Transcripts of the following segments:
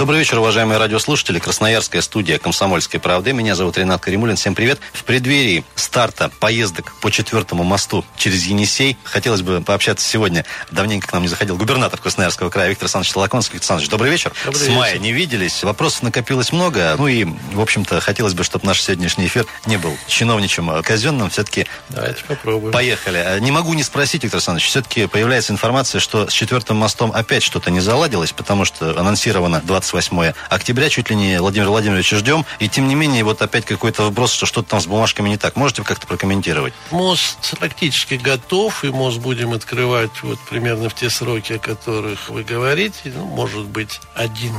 Добрый вечер, уважаемые радиослушатели. Красноярская студия «Комсомольской правды». Меня зовут Ренат Каримулин. Всем привет. В преддверии старта поездок по четвертому мосту через Енисей хотелось бы пообщаться сегодня. Давненько к нам не заходил губернатор Красноярского края Виктор Александрович Толоконский. Виктор Александрович, добрый вечер. Добрый С вечер. мая не виделись. Вопросов накопилось много. Ну и, в общем-то, хотелось бы, чтобы наш сегодняшний эфир не был чиновничем а казенным. Все-таки Давайте попробуем. Поехали. А Не могу не спросить, Виктор Александрович, все-таки появляется информация, что с четвертым мостом опять что-то не заладилось, потому что анонсировано 28 октября, чуть ли не Владимир Владимировича ждем, и тем не менее вот опять какой-то вброс, что что-то там с бумажками не так. Можете как-то прокомментировать? Мост практически готов, и мост будем открывать вот примерно в те сроки, о которых вы говорите. Ну, может быть, один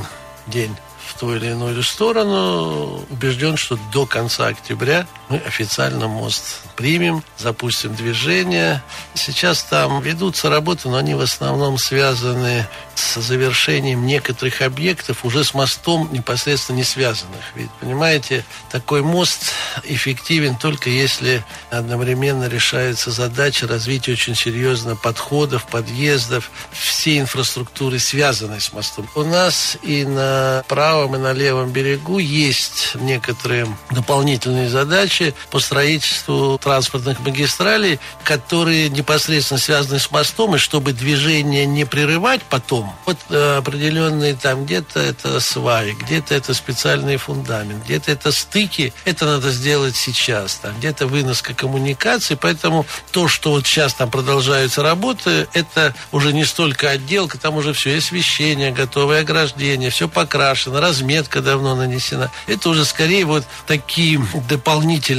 день в ту или иную сторону. Убежден, что до конца октября мы официально мост примем, запустим движение. Сейчас там ведутся работы, но они в основном связаны с завершением некоторых объектов уже с мостом непосредственно не связанных. Ведь, понимаете, такой мост эффективен только если одновременно решается задача развития очень серьезно подходов, подъездов, всей инфраструктуры, связанной с мостом. У нас и на правом, и на левом берегу есть некоторые дополнительные задачи по строительству транспортных магистралей, которые непосредственно связаны с мостом, и чтобы движение не прерывать потом, вот э, определенные там где-то это сваи, где-то это специальный фундамент, где-то это стыки, это надо сделать сейчас, там где-то выноска коммуникаций, поэтому то, что вот сейчас там продолжаются работы, это уже не столько отделка, там уже все, освещение готовое, ограждение, все покрашено, разметка давно нанесена. Это уже скорее вот такие дополнительные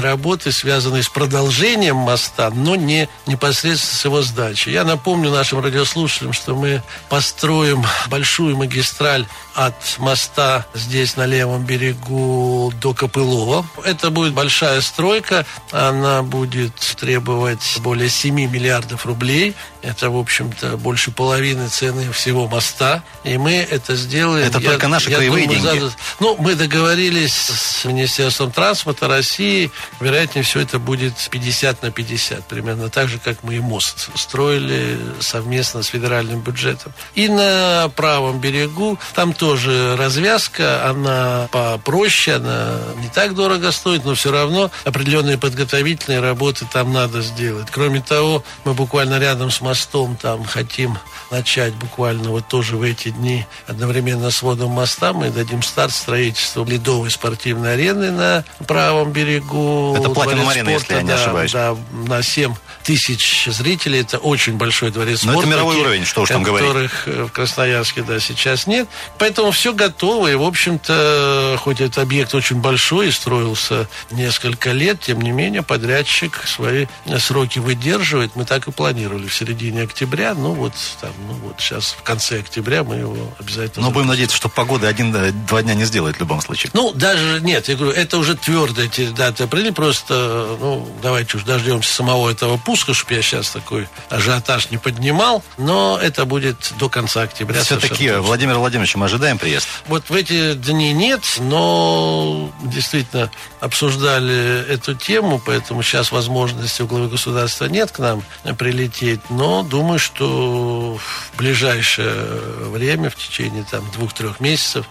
работы, связанные с продолжением моста, но не непосредственно с его сдачей. Я напомню нашим радиослушателям, что мы построим большую магистраль от моста здесь на левом берегу до Копылова. Это будет большая стройка, она будет требовать более 7 миллиардов рублей. Это, в общем-то, больше половины цены всего моста. И мы это сделаем. Это только наши краевые деньги? за- ну, мы договорились с Министерством транспорта России. Вероятнее всего, это будет 50 на 50. Примерно так же, как мы и мост строили совместно с федеральным бюджетом. И на правом берегу там тоже развязка. Она попроще, она не так дорого стоит, но все равно определенные подготовительные работы там надо сделать. Кроме того, мы буквально рядом с мостом там хотим начать буквально вот тоже в эти дни одновременно с водом моста мы дадим старт строительству ледовой спортивной арены на правом берегу. Это Дворец Arena, если я не да, ошибаюсь. Да, на 7 тысяч зрителей. Это очень большой дворец Но это спорта. мировой таких, уровень, что уж там говорить. которых э, в Красноярске, да, сейчас нет. Поэтому все готово. И, в общем-то, хоть этот объект очень большой и строился несколько лет, тем не менее, подрядчик свои сроки выдерживает. Мы так и планировали в середине октября. Ну, вот там, ну, вот сейчас в конце октября мы его обязательно Но будем надеяться, что погода один-два дня не сделает в любом случае. Ну, даже нет, я говорю, это уже твердо эти даты определили, просто, ну, давайте уж дождемся самого этого пуска, чтобы я сейчас такой ажиотаж не поднимал, но это будет до конца октября. Все-таки. Владимир Владимирович, мы ожидаем приезд. Вот в эти дни нет, но действительно обсуждали эту тему, поэтому сейчас возможности у главы государства нет к нам прилететь, но думаю, что в ближайшее время, в течение там двух-трех месяцев,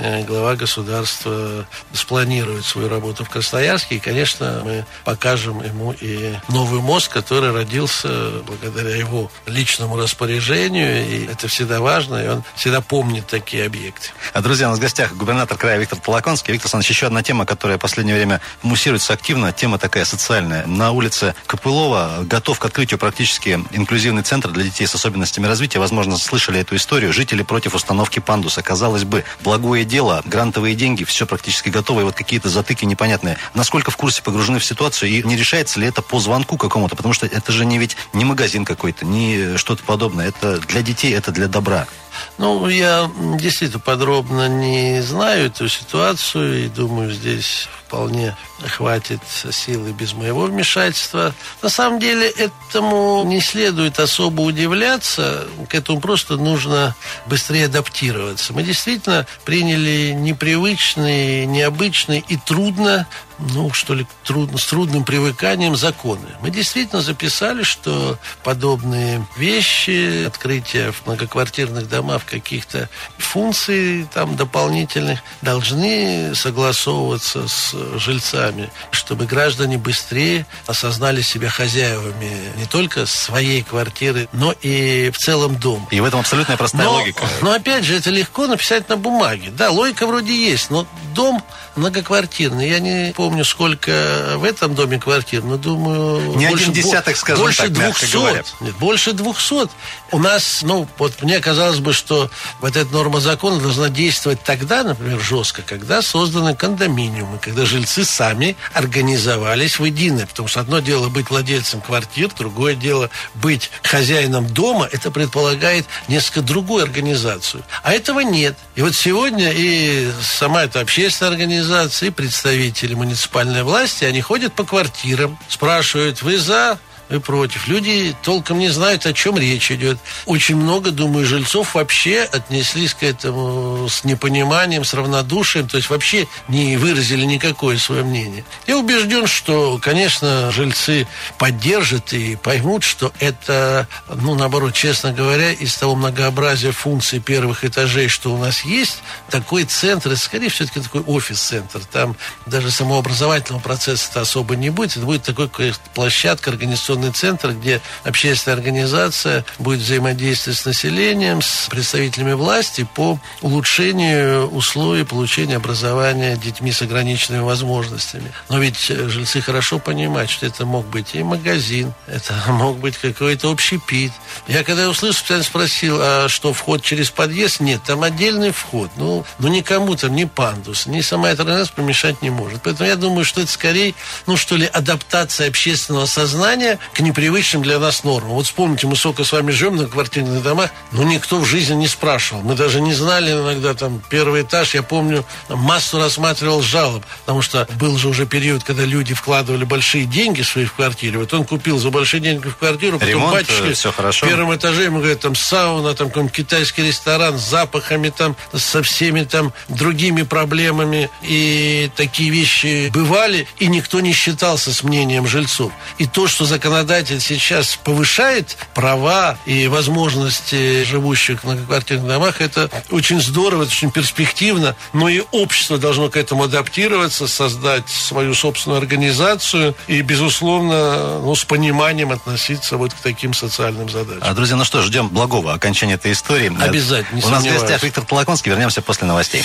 э, глава государства спланирует свою работу в Красноярске, и, конечно, мы покажем ему и новый мост, который родился благодаря его личному распоряжению, и это всегда важно, и он всегда помнит такие объекты. А, Друзья, у нас в гостях губернатор края Виктор Толоконский. Виктор Александрович, еще одна тема, которая в последнее время муссируется активно, тема такая социальная. На улице Копылова готов к открытию практически инклюзивный центр для детей с особенностями развития. Возможно, слышали эту историю. Жители против установки пандуса. Казалось бы, благое дело, грантовые деньги, все практически готово, и вот какие-то затыки непонятные. Насколько в курсе погружены в ситуацию, и не решается ли это по звонку какому-то? Потому что это же не ведь не магазин какой-то, не что-то подобное. Это для детей, это для добра. Ну, я действительно подробно не знаю эту ситуацию и думаю, здесь вполне хватит силы без моего вмешательства. На самом деле этому не следует особо удивляться, к этому просто нужно быстрее адаптироваться. Мы действительно приняли непривычный, необычный и трудно ну, что ли, трудно, с трудным привыканием законы. Мы действительно записали, что подобные вещи, открытие в многоквартирных домах каких-то функций там дополнительных должны согласовываться с жильцами, чтобы граждане быстрее осознали себя хозяевами не только своей квартиры, но и в целом дома. И в этом абсолютная простая но, логика. Но опять же, это легко написать на бумаге. Да, логика вроде есть, но дом многоквартирный. Я не помню, сколько в этом доме квартир, но думаю... Не больше, один десяток, скажем больше так, двухсот. Нет, больше двухсот. У нас, ну, вот мне казалось бы, что вот эта норма закона должна действовать тогда, например, жестко, когда созданы кондоминиумы, когда жильцы сами организовались в единое. Потому что одно дело быть владельцем квартир, другое дело быть хозяином дома. Это предполагает несколько другую организацию. А этого нет. И вот сегодня и сама эта общественная организация, и представители муниципальной власти, они ходят по квартирам, спрашивают, вы за и против. Люди толком не знают, о чем речь идет. Очень много, думаю, жильцов вообще отнеслись к этому с непониманием, с равнодушием, то есть вообще не выразили никакое свое мнение. Я убежден, что, конечно, жильцы поддержат и поймут, что это, ну, наоборот, честно говоря, из того многообразия функций первых этажей, что у нас есть, такой центр, скорее все-таки такой офис-центр. Там даже самообразовательного процесса особо не будет. Это будет такой площадка организационная информационный центр, где общественная организация будет взаимодействовать с населением, с представителями власти по улучшению условий получения образования детьми с ограниченными возможностями. Но ведь э, жильцы хорошо понимают, что это мог быть и магазин, это мог быть какой-то общепит. Я когда услышал, специально спросил, а что, вход через подъезд? Нет, там отдельный вход. Ну, ну никому там ни пандус, ни сама эта организация помешать не может. Поэтому я думаю, что это скорее, ну что ли, адаптация общественного сознания к непривычным для нас нормам. Вот вспомните, мы сколько с вами живем на квартирных домах, но никто в жизни не спрашивал. Мы даже не знали иногда там первый этаж. Я помню, массу рассматривал жалоб, потому что был же уже период, когда люди вкладывали большие деньги свои в квартире. Вот он купил за большие деньги в квартиру, потом Ремонт, батюшка все хорошо. в первом этаже ему говорят, там сауна, там какой-нибудь китайский ресторан с запахами, там со всеми там другими проблемами. И такие вещи бывали, и никто не считался с мнением жильцов. И то, что законодательство законодатель сейчас повышает права и возможности живущих в многоквартирных домах, это очень здорово, это очень перспективно, но и общество должно к этому адаптироваться, создать свою собственную организацию и, безусловно, ну, с пониманием относиться вот к таким социальным задачам. А, друзья, ну что, ждем благого окончания этой истории. Обязательно, У нас в гостях Виктор Толоконский. Вернемся после новостей.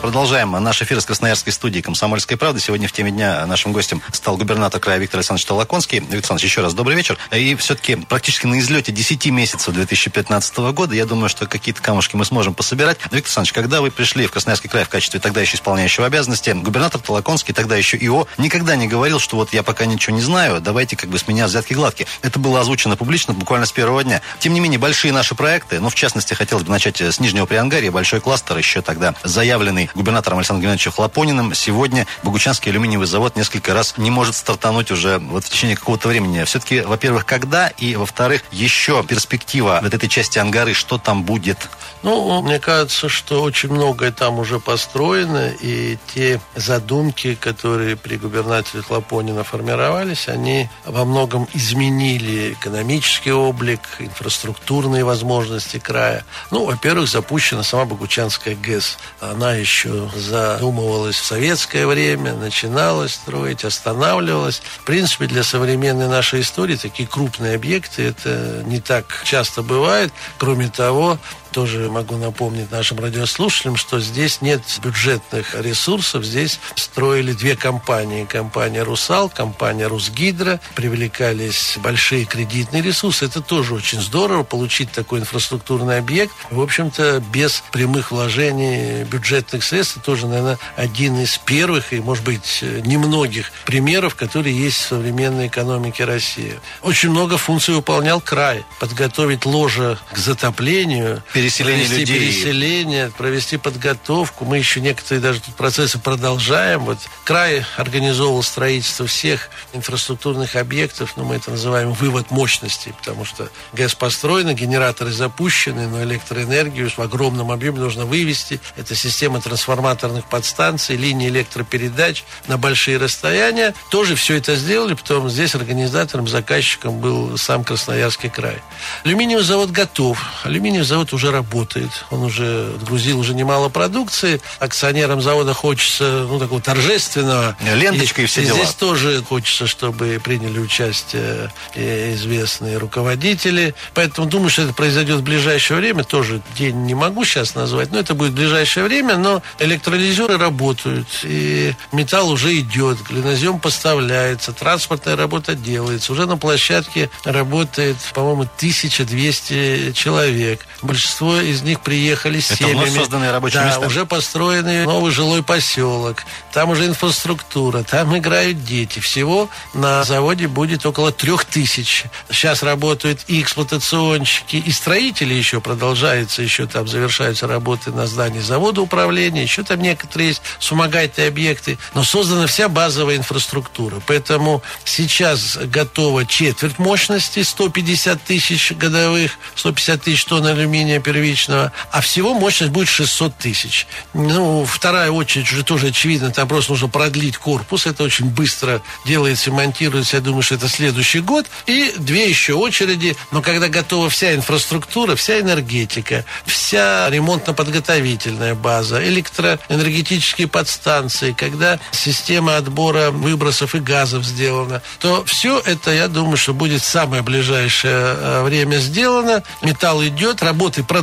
Продолжаем наш эфир из Красноярской студии «Комсомольской правды». Сегодня в теме дня нашим гостем стал губернатор края Виктор Александрович Толоконский. Виктор Александрович, еще раз добрый вечер. И все-таки практически на излете 10 месяцев 2015 года, я думаю, что какие-то камушки мы сможем пособирать. Виктор Александрович, когда вы пришли в Красноярский край в качестве тогда еще исполняющего обязанности, губернатор Толоконский, тогда еще ИО, никогда не говорил, что вот я пока ничего не знаю, давайте как бы с меня взятки гладкие. Это было озвучено публично буквально с первого дня. Тем не менее, большие наши проекты, ну, в частности, хотелось бы начать с Нижнего Приангария, большой кластер, еще тогда заявленный губернатором Александром Геннадьевичем Хлопониным. Сегодня Богучанский алюминиевый завод несколько раз не может стартануть уже вот в течение какого-то времени. Все-таки, во-первых, когда? И, во-вторых, еще перспектива вот этой части Ангары, что там будет? Ну, мне кажется, что очень многое там уже построено, и те задумки, которые при губернаторе Хлопонина формировались, они во многом изменили экономический облик, инфраструктурные возможности края. Ну, во-первых, запущена сама Богучанская ГЭС. Она еще задумывалась в советское время, начиналась строить, останавливалась. В принципе, для современной нашей истории такие крупные объекты, это не так часто бывает. Кроме того, тоже могу напомнить нашим радиослушателям, что здесь нет бюджетных ресурсов. Здесь строили две компании. Компания «Русал», компания «Русгидро». Привлекались большие кредитные ресурсы. Это тоже очень здорово, получить такой инфраструктурный объект. В общем-то, без прямых вложений бюджетных средств. Это тоже, наверное, один из первых и, может быть, немногих примеров, которые есть в современной экономике России. Очень много функций выполнял край. Подготовить ложе к затоплению, переселение провести людей. переселение, провести подготовку. Мы еще некоторые даже тут процессы продолжаем. Вот край организовывал строительство всех инфраструктурных объектов, ну, мы это называем вывод мощности, потому что ГЭС построена, генераторы запущены, но электроэнергию в огромном объеме нужно вывести. Это система трансформаторных подстанций, линии электропередач на большие расстояния. Тоже все это сделали, потом здесь организатором, заказчиком был сам Красноярский край. Алюминиевый завод готов. Алюминиевый завод уже работает. Он уже отгрузил уже немало продукции. Акционерам завода хочется, ну, такого торжественного. Ленточка и, все дела. Здесь тоже хочется, чтобы приняли участие известные руководители. Поэтому думаю, что это произойдет в ближайшее время. Тоже день не могу сейчас назвать, но это будет в ближайшее время. Но электролизеры работают, и металл уже идет, глинозем поставляется, транспортная работа делается. Уже на площадке работает, по-моему, 1200 человек. Большинство из них приехали с Это семьями. созданные рабочие да, места? уже построенный новый жилой поселок. Там уже инфраструктура, там играют дети. Всего на заводе будет около трех тысяч. Сейчас работают и эксплуатационщики, и строители еще продолжаются, еще там завершаются работы на здании завода управления, еще там некоторые есть вспомогательные объекты. Но создана вся базовая инфраструктура. Поэтому сейчас готова четверть мощности, 150 тысяч годовых, 150 тысяч тонн алюминия первичного, а всего мощность будет 600 тысяч. Ну, вторая очередь уже тоже очевидно, там просто нужно продлить корпус, это очень быстро делается, монтируется, я думаю, что это следующий год, и две еще очереди, но когда готова вся инфраструктура, вся энергетика, вся ремонтно-подготовительная база, электроэнергетические подстанции, когда система отбора выбросов и газов сделана, то все это, я думаю, что будет в самое ближайшее э, время сделано. Металл идет, работы продолжаются,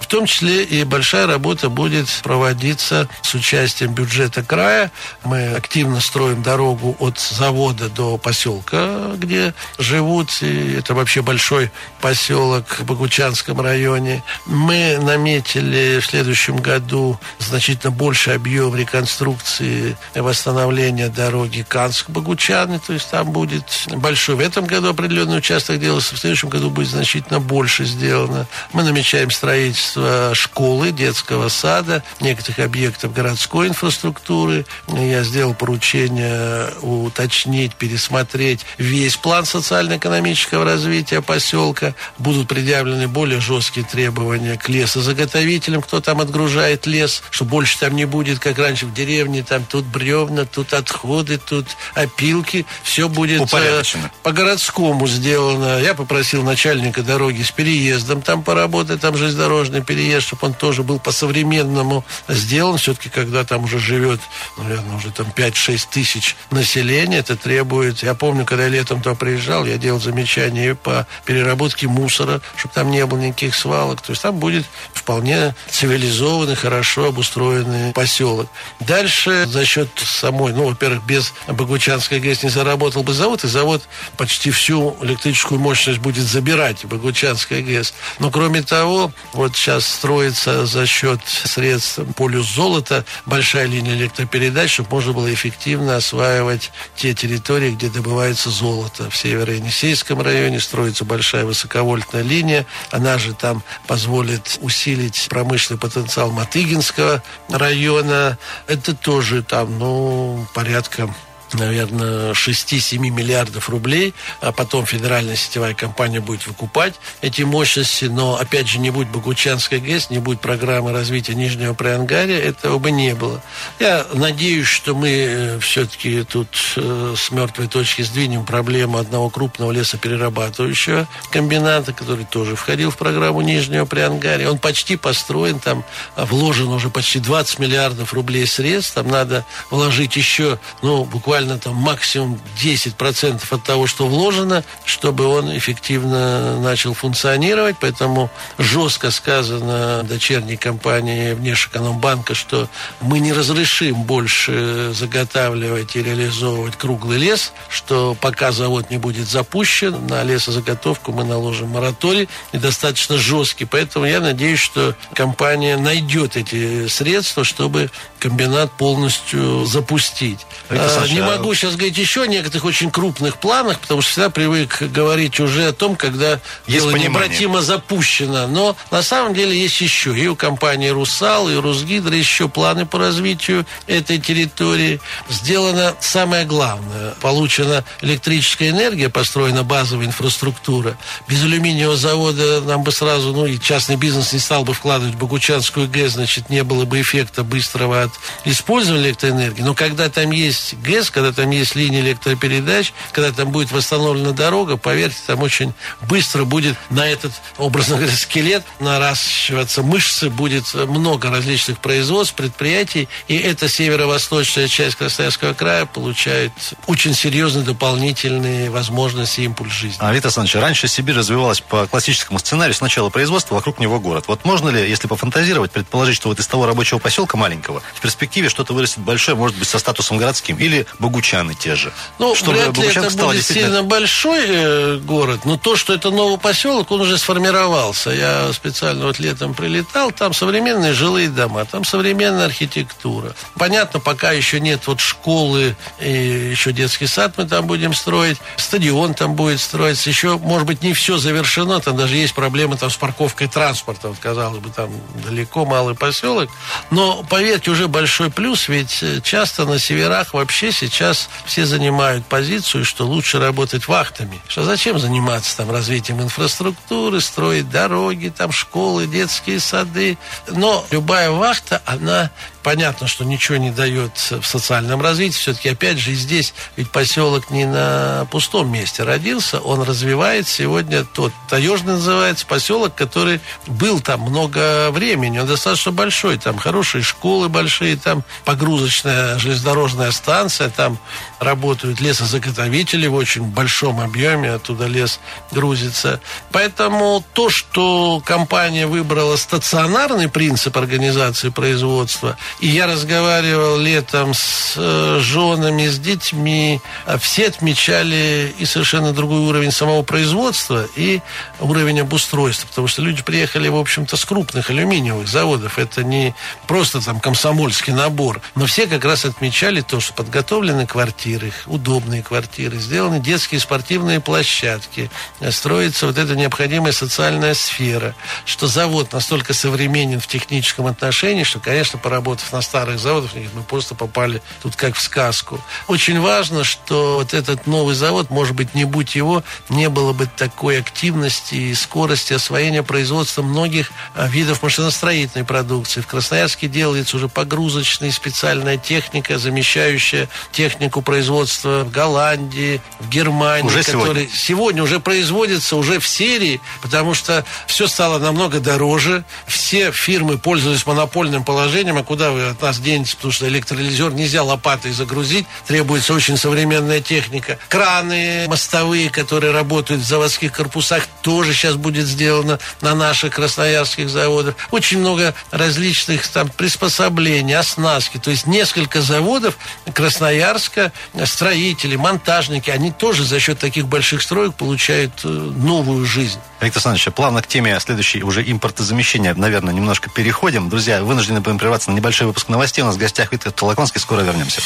в том числе и большая работа будет проводиться с участием бюджета края. Мы активно строим дорогу от завода до поселка, где живут, и это вообще большой поселок в Богучанском районе. Мы наметили в следующем году значительно больше объем реконструкции и восстановления дороги Канск-Богучаны, то есть там будет большой в этом году определенный участок делался, в следующем году будет значительно больше сделано. Мы намечаем строительство школы, детского сада, некоторых объектов городской инфраструктуры. Я сделал поручение уточнить, пересмотреть весь план социально-экономического развития поселка. Будут предъявлены более жесткие требования к лесозаготовителям, кто там отгружает лес, что больше там не будет, как раньше в деревне, там тут бревна, тут отходы, тут опилки. Все будет э, по-городскому сделано. Я попросил начальника дороги с переездом там поработать, там железнодорожный переезд, чтобы он тоже был по-современному сделан. Все-таки, когда там уже живет, наверное, уже там 5-6 тысяч населения, это требует... Я помню, когда я летом туда приезжал, я делал замечания по переработке мусора, чтобы там не было никаких свалок. То есть там будет вполне цивилизованный, хорошо обустроенный поселок. Дальше за счет самой, ну, во-первых, без Богучанской ГЭС не заработал бы завод, и завод почти всю электрическую мощность будет забирать Богучанская ГЭС. Но кроме того, вот сейчас строится за счет средств полюс золота большая линия электропередач, чтобы можно было эффективно осваивать те территории, где добывается золото. В Северо-Енисейском районе строится большая высоковольтная линия. Она же там позволит усилить промышленный потенциал Матыгинского района. Это тоже там, ну, порядка наверное, 6-7 миллиардов рублей, а потом федеральная сетевая компания будет выкупать эти мощности, но, опять же, не будет Богучанской ГЭС, не будет программы развития Нижнего Приангария, этого бы не было. Я надеюсь, что мы э, все-таки тут э, с мертвой точки сдвинем проблему одного крупного лесоперерабатывающего комбината, который тоже входил в программу Нижнего Приангария. Он почти построен, там вложено уже почти 20 миллиардов рублей средств, там надо вложить еще, ну, буквально буквально там максимум 10% от того, что вложено, чтобы он эффективно начал функционировать. Поэтому жестко сказано дочерней компании Внешэкономбанка, что мы не разрешим больше заготавливать и реализовывать круглый лес, что пока завод не будет запущен, на лесозаготовку мы наложим мораторий и достаточно жесткий. Поэтому я надеюсь, что компания найдет эти средства, чтобы комбинат полностью запустить. А, не могу сейчас говорить еще о некоторых очень крупных планах, потому что всегда привык говорить уже о том, когда есть дело понимание. необратимо запущено. Но на самом деле есть еще и у компании «Русал», и у «Русгидро» еще планы по развитию этой территории. Сделано самое главное. Получена электрическая энергия, построена базовая инфраструктура. Без алюминиевого завода нам бы сразу, ну и частный бизнес не стал бы вкладывать в Богучанскую ГЭС, значит, не было бы эффекта быстрого от использования электроэнергии. Но когда там есть ГЭС, когда там есть линия электропередач, когда там будет восстановлена дорога, поверьте, там очень быстро будет на этот, образно говоря, скелет наращиваться мышцы, будет много различных производств, предприятий, и эта северо-восточная часть Красноярского края получает очень серьезные дополнительные возможности и импульс жизни. А, Виктор Александрович, раньше Сибирь развивалась по классическому сценарию. Сначала производство, вокруг него город. Вот можно ли, если пофантазировать, предположить, что вот из того рабочего поселка маленького в перспективе что-то вырастет большое, может быть, со статусом городским? Или Богучаны те же? Ну, Чтобы вряд ли это будет действительно... сильно большой э, город, но то, что это новый поселок, он уже сформировался. Я специально вот летом прилетал, там современные жилые дома, там современная архитектура. Понятно, пока еще нет вот школы и еще детский сад мы там будем строить, стадион там будет строиться, еще, может быть, не все завершено, там даже есть проблемы там с парковкой транспорта, вот, казалось бы, там далеко малый поселок, но, поверьте, уже большой плюс, ведь э, часто на северах вообще сейчас все занимают позицию, что лучше работать вахтами, что зачем заниматься там развитием инфраструктуры, строить дороги, там школы, детские сады, но любая вахта, она понятно, что ничего не дает в социальном развитии. Все-таки, опять же, здесь ведь поселок не на пустом месте родился, он развивает сегодня тот, Таежный называется, поселок, который был там много времени, он достаточно большой, там хорошие школы большие, там погрузочная железнодорожная станция, там работают лесозаготовители в очень большом объеме, оттуда лес грузится. Поэтому то, что компания выбрала стационарный принцип организации производства, и я разговаривал летом с э, женами, с детьми. А все отмечали и совершенно другой уровень самого производства, и уровень обустройства. Потому что люди приехали, в общем-то, с крупных алюминиевых заводов. Это не просто там комсомольский набор. Но все как раз отмечали то, что подготовлены квартиры, удобные квартиры, сделаны детские спортивные площадки, строится вот эта необходимая социальная сфера, что завод настолько современен в техническом отношении, что, конечно, поработав на старых заводах, мы просто попали тут как в сказку. Очень важно, что вот этот новый завод, может быть, не будь его, не было бы такой активности и скорости освоения производства многих а, видов машиностроительной продукции. В Красноярске делается уже погрузочная специальная техника, замещающая технику производства в Голландии, в Германии, уже сегодня. сегодня уже производится уже в серии, потому что все стало намного дороже. Все фирмы пользовались монопольным положением, а куда вы от нас денетесь, потому что электролизер нельзя лопатой загрузить, требуется очень современная техника. Краны мостовые, которые работают в заводских корпусах, тоже сейчас будет сделано на наших красноярских заводах. Очень много различных там приспособлений, оснастки. То есть несколько заводов Красноярска, строители, монтажники, они тоже за счет таких больших строек получают э, новую жизнь. Виктор Александрович, плавно к теме следующей уже импортозамещения, наверное, немножко переходим. Друзья, вынуждены будем прерваться на небольшой выпуск новостей. У нас в гостях Виктор Толоконский. Скоро вернемся.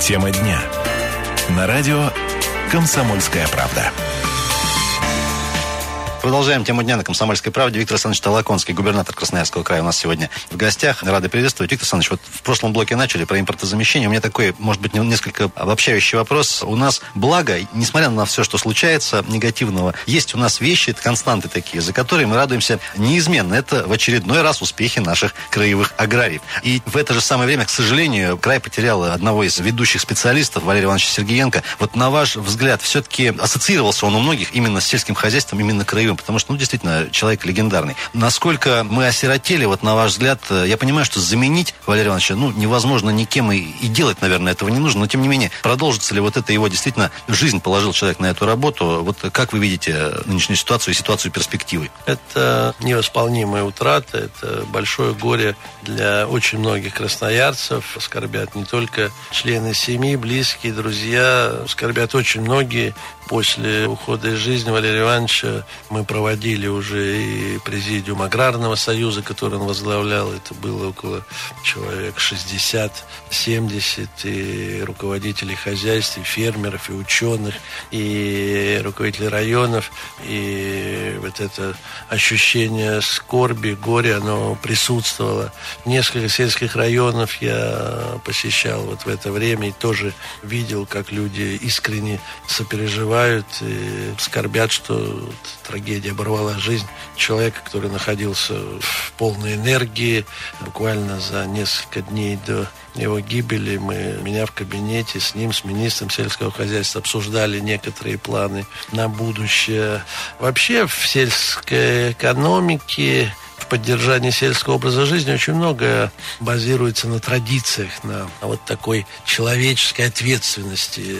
Тема дня. На радио «Комсомольская правда». Продолжаем тему дня на «Комсомольской правде». Виктор Александрович Толоконский, губернатор Красноярского края, у нас сегодня в гостях. Рады приветствовать. Виктор Александрович, вот в прошлом блоке начали про импортозамещение. У меня такой, может быть, несколько обобщающий вопрос. У нас, благо, несмотря на все, что случается негативного, есть у нас вещи, константы такие, за которые мы радуемся неизменно. Это в очередной раз успехи наших краевых аграриев. И в это же самое время, к сожалению, край потерял одного из ведущих специалистов, Валерия Ивановича Сергеенко. Вот на ваш взгляд, все-таки ассоциировался он у многих именно с сельским хозяйством, именно краевым. Потому что, ну, действительно, человек легендарный. Насколько мы осиротели, вот на ваш взгляд, э, я понимаю, что заменить Валерия Ивановича, ну, невозможно никем и, и делать, наверное, этого не нужно, но тем не менее, продолжится ли вот это его действительно жизнь положил человек на эту работу? Вот как вы видите нынешнюю ситуацию и ситуацию перспективы? Это невосполнимая утрата, это большое горе для очень многих красноярцев. Скорбят не только члены семьи, близкие, друзья, скорбят очень многие. После ухода из жизни Валерия Ивановича мы проводили уже и президиум Аграрного союза, который он возглавлял. Это было около человек 60-70, и руководителей хозяйств, и фермеров, и ученых, и руководителей районов. И вот это ощущение скорби, горя, оно присутствовало. Несколько сельских районов я посещал вот в это время и тоже видел, как люди искренне сопереживают переживают и скорбят, что трагедия оборвала жизнь человека, который находился в полной энергии. Буквально за несколько дней до его гибели мы, меня в кабинете с ним, с министром сельского хозяйства обсуждали некоторые планы на будущее. Вообще в сельской экономике поддержании сельского образа жизни очень многое базируется на традициях, на вот такой человеческой ответственности.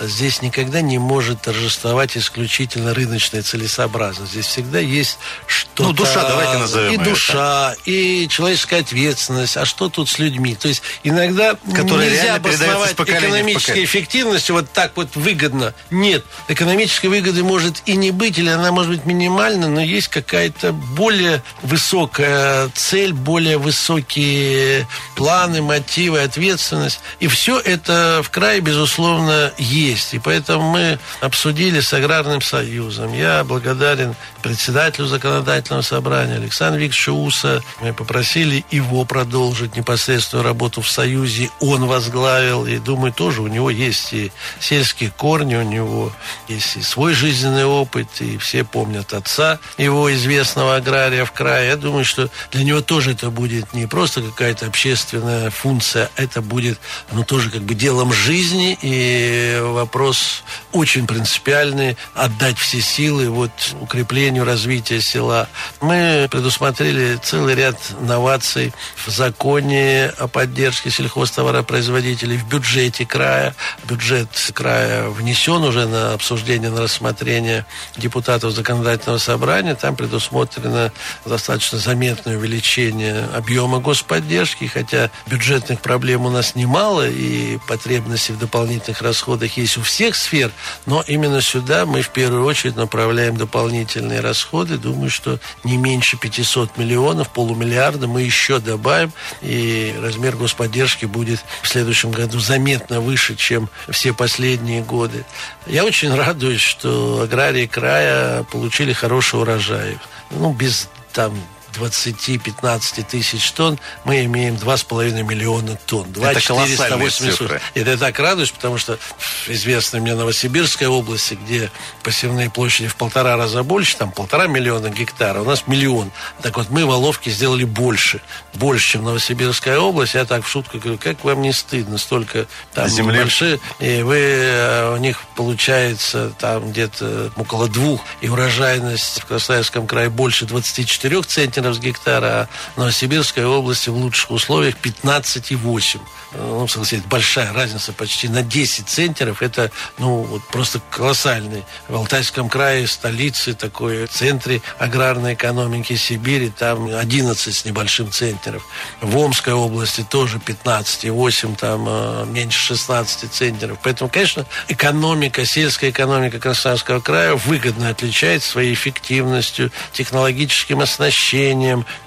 Здесь никогда не может торжествовать исключительно рыночная целесообразность. Здесь всегда есть что-то... Ну, душа, давайте назовем И душа, это. и человеческая ответственность. А что тут с людьми? То есть иногда Которые нельзя обосновать экономической эффективностью вот так вот выгодно. Нет. Экономической выгоды может и не быть, или она может быть минимальна, но есть какая-то более высокая высокая цель, более высокие планы, мотивы, ответственность. И все это в крае, безусловно, есть. И поэтому мы обсудили с Аграрным союзом. Я благодарен председателю законодательного собрания Александру Викторовичу Уса. Мы попросили его продолжить непосредственную работу в Союзе. Он возглавил. И думаю, тоже у него есть и сельские корни, у него есть и свой жизненный опыт. И все помнят отца его известного агрария в крае думаю, что для него тоже это будет не просто какая-то общественная функция, это будет, ну, тоже как бы делом жизни, и вопрос очень принципиальный, отдать все силы вот укреплению развития села. Мы предусмотрели целый ряд новаций в законе о поддержке сельхозтоваропроизводителей, в бюджете края. Бюджет края внесен уже на обсуждение, на рассмотрение депутатов законодательного собрания. Там предусмотрено достаточно достаточно заметное увеличение объема господдержки, хотя бюджетных проблем у нас немало, и потребности в дополнительных расходах есть у всех сфер, но именно сюда мы в первую очередь направляем дополнительные расходы. Думаю, что не меньше 500 миллионов, полумиллиарда мы еще добавим, и размер господдержки будет в следующем году заметно выше, чем все последние годы. Я очень радуюсь, что аграрии края получили хороший урожай. Ну, без там 20-15 тысяч тонн, мы имеем 2,5 миллиона тонн. 2 это колоссальные цифры. Это я так радуюсь, потому что в известной мне Новосибирской области, где посевные площади в полтора раза больше, там полтора миллиона гектара, у нас миллион. Так вот, мы в Воловке сделали больше. Больше, чем Новосибирская область. Я так в шутку говорю, как вам не стыдно, столько там Земли. большие, и вы, э, у них получается там где-то около двух, и урожайность в Красноярском крае больше 24 центнеров центнеров с гектара, а Новосибирской области в лучших условиях 15,8 ну, согласитесь, большая разница почти на 10 центнеров. Это, ну, вот просто колоссальный. В Алтайском крае, столице, такой центре аграрной экономики Сибири, там 11 с небольшим центнеров. В Омской области тоже 15,8, там э, меньше 16 центнеров. Поэтому, конечно, экономика, сельская экономика Красноярского края выгодно отличается своей эффективностью, технологическим оснащением,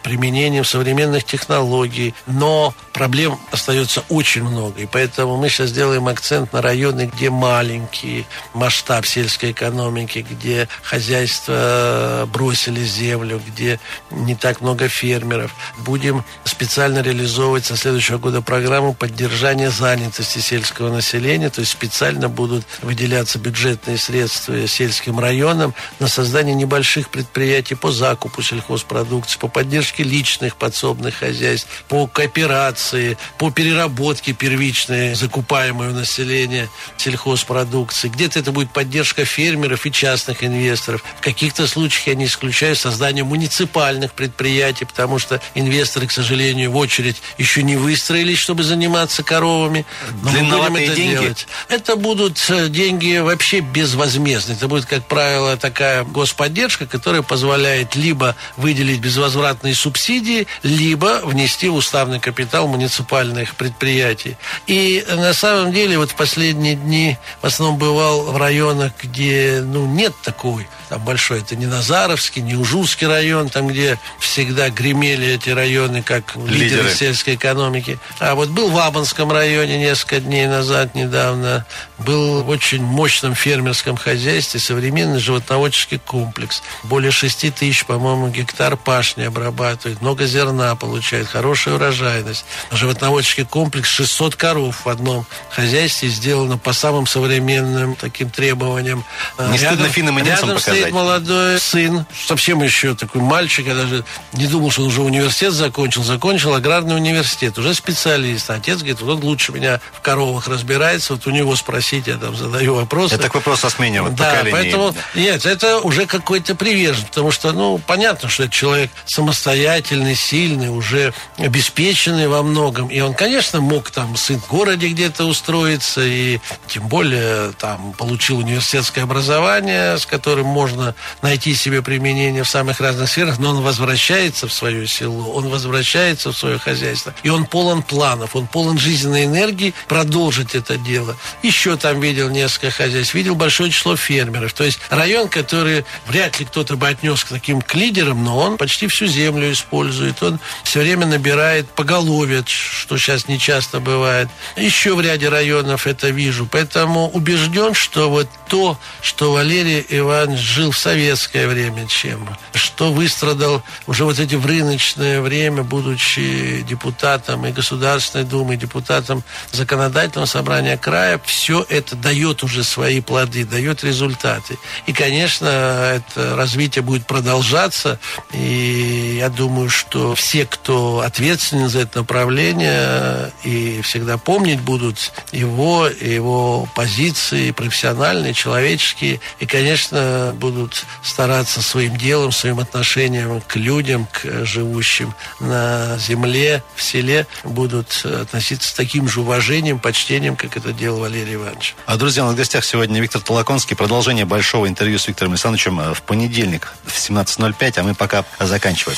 применением современных технологий. Но проблем остается очень много. И поэтому мы сейчас делаем акцент на районы, где маленький масштаб сельской экономики, где хозяйства бросили землю, где не так много фермеров. Будем специально реализовывать со следующего года программу поддержания занятости сельского населения. То есть специально будут выделяться бюджетные средства сельским районам на создание небольших предприятий по закупу сельхозпродукции продукции, по поддержке личных подсобных хозяйств, по кооперации, по переработке первичной, закупаемой у населения сельхозпродукции. Где-то это будет поддержка фермеров и частных инвесторов. В каких-то случаях я не исключаю создание муниципальных предприятий, потому что инвесторы, к сожалению, в очередь еще не выстроились, чтобы заниматься коровами. Но мы будем это деньги? делать. Это будут э, деньги вообще безвозмездные. Это будет, как правило, такая господдержка, которая позволяет либо выделить безвозвратные субсидии, либо внести в уставный капитал муниципальных предприятий. И на самом деле вот в последние дни в основном бывал в районах, где ну, нет такой там большой, это не Назаровский, не Ужурский район, там, где всегда гремели эти районы как лидеры, лидеры сельской экономики. А вот был в Абанском районе несколько дней назад, недавно, был в очень мощном фермерском хозяйстве современный животноводческий комплекс. Более 6 тысяч, по-моему, гектар пашни обрабатывает, много зерна получает, хорошая урожайность. Животноводческий комплекс 600 коров в одном хозяйстве сделано по самым современным таким требованиям. Не рядом, стыдно финным и рядом стоит молодой сын, совсем еще такой мальчик, я даже не думал, что он уже университет закончил, закончил аграрный университет, уже специалист. Отец говорит, вот он лучше меня в коровах разбирается, вот у него спросить, я там задаю вопросы. Это вопрос о смене вот, да, поколений. поэтому, нет, это уже какой-то привержен, потому что, ну, понятно, что это человек самостоятельный, сильный, уже обеспеченный во многом, и он, конечно, мог там сын в городе где-то устроиться, и тем более там получил университетское образование, с которым можно найти себе применение в самых разных сферах, но он возвращается в свое село, он возвращается в свое хозяйство, и он полон планов, он полон жизненной энергии продолжить это дело. Еще там видел несколько хозяйств, видел большое число фермеров. То есть район, который вряд ли кто-то бы отнес к таким к лидерам, но он почти всю землю использует, он все время набирает поголовье, что сейчас не часто бывает. Еще в ряде районов это вижу. Поэтому убежден, что вот то, что Валерий Иванович жил в советское время чем, что выстрадал уже вот эти в рыночное время, будучи депутатом и Государственной Думы, депутатом Законодательного собрания края, все это дает уже свои плоды, дает результаты. И, конечно, это развитие будет продолжаться, и я думаю, что все, кто ответственен за это направление, и всегда помнить будут его, его позиции профессиональные, человеческие, и, конечно, будут стараться своим делом, своим отношением к людям, к живущим на земле, в селе, будут относиться с таким же уважением, почтением, как это делал Валерий Иванович. А, друзья, у нас в гостях сегодня Виктор Толоконский. Продолжение большого интервью с Виктором Александровичем в понедельник в 17.05, а мы пока заканчиваем.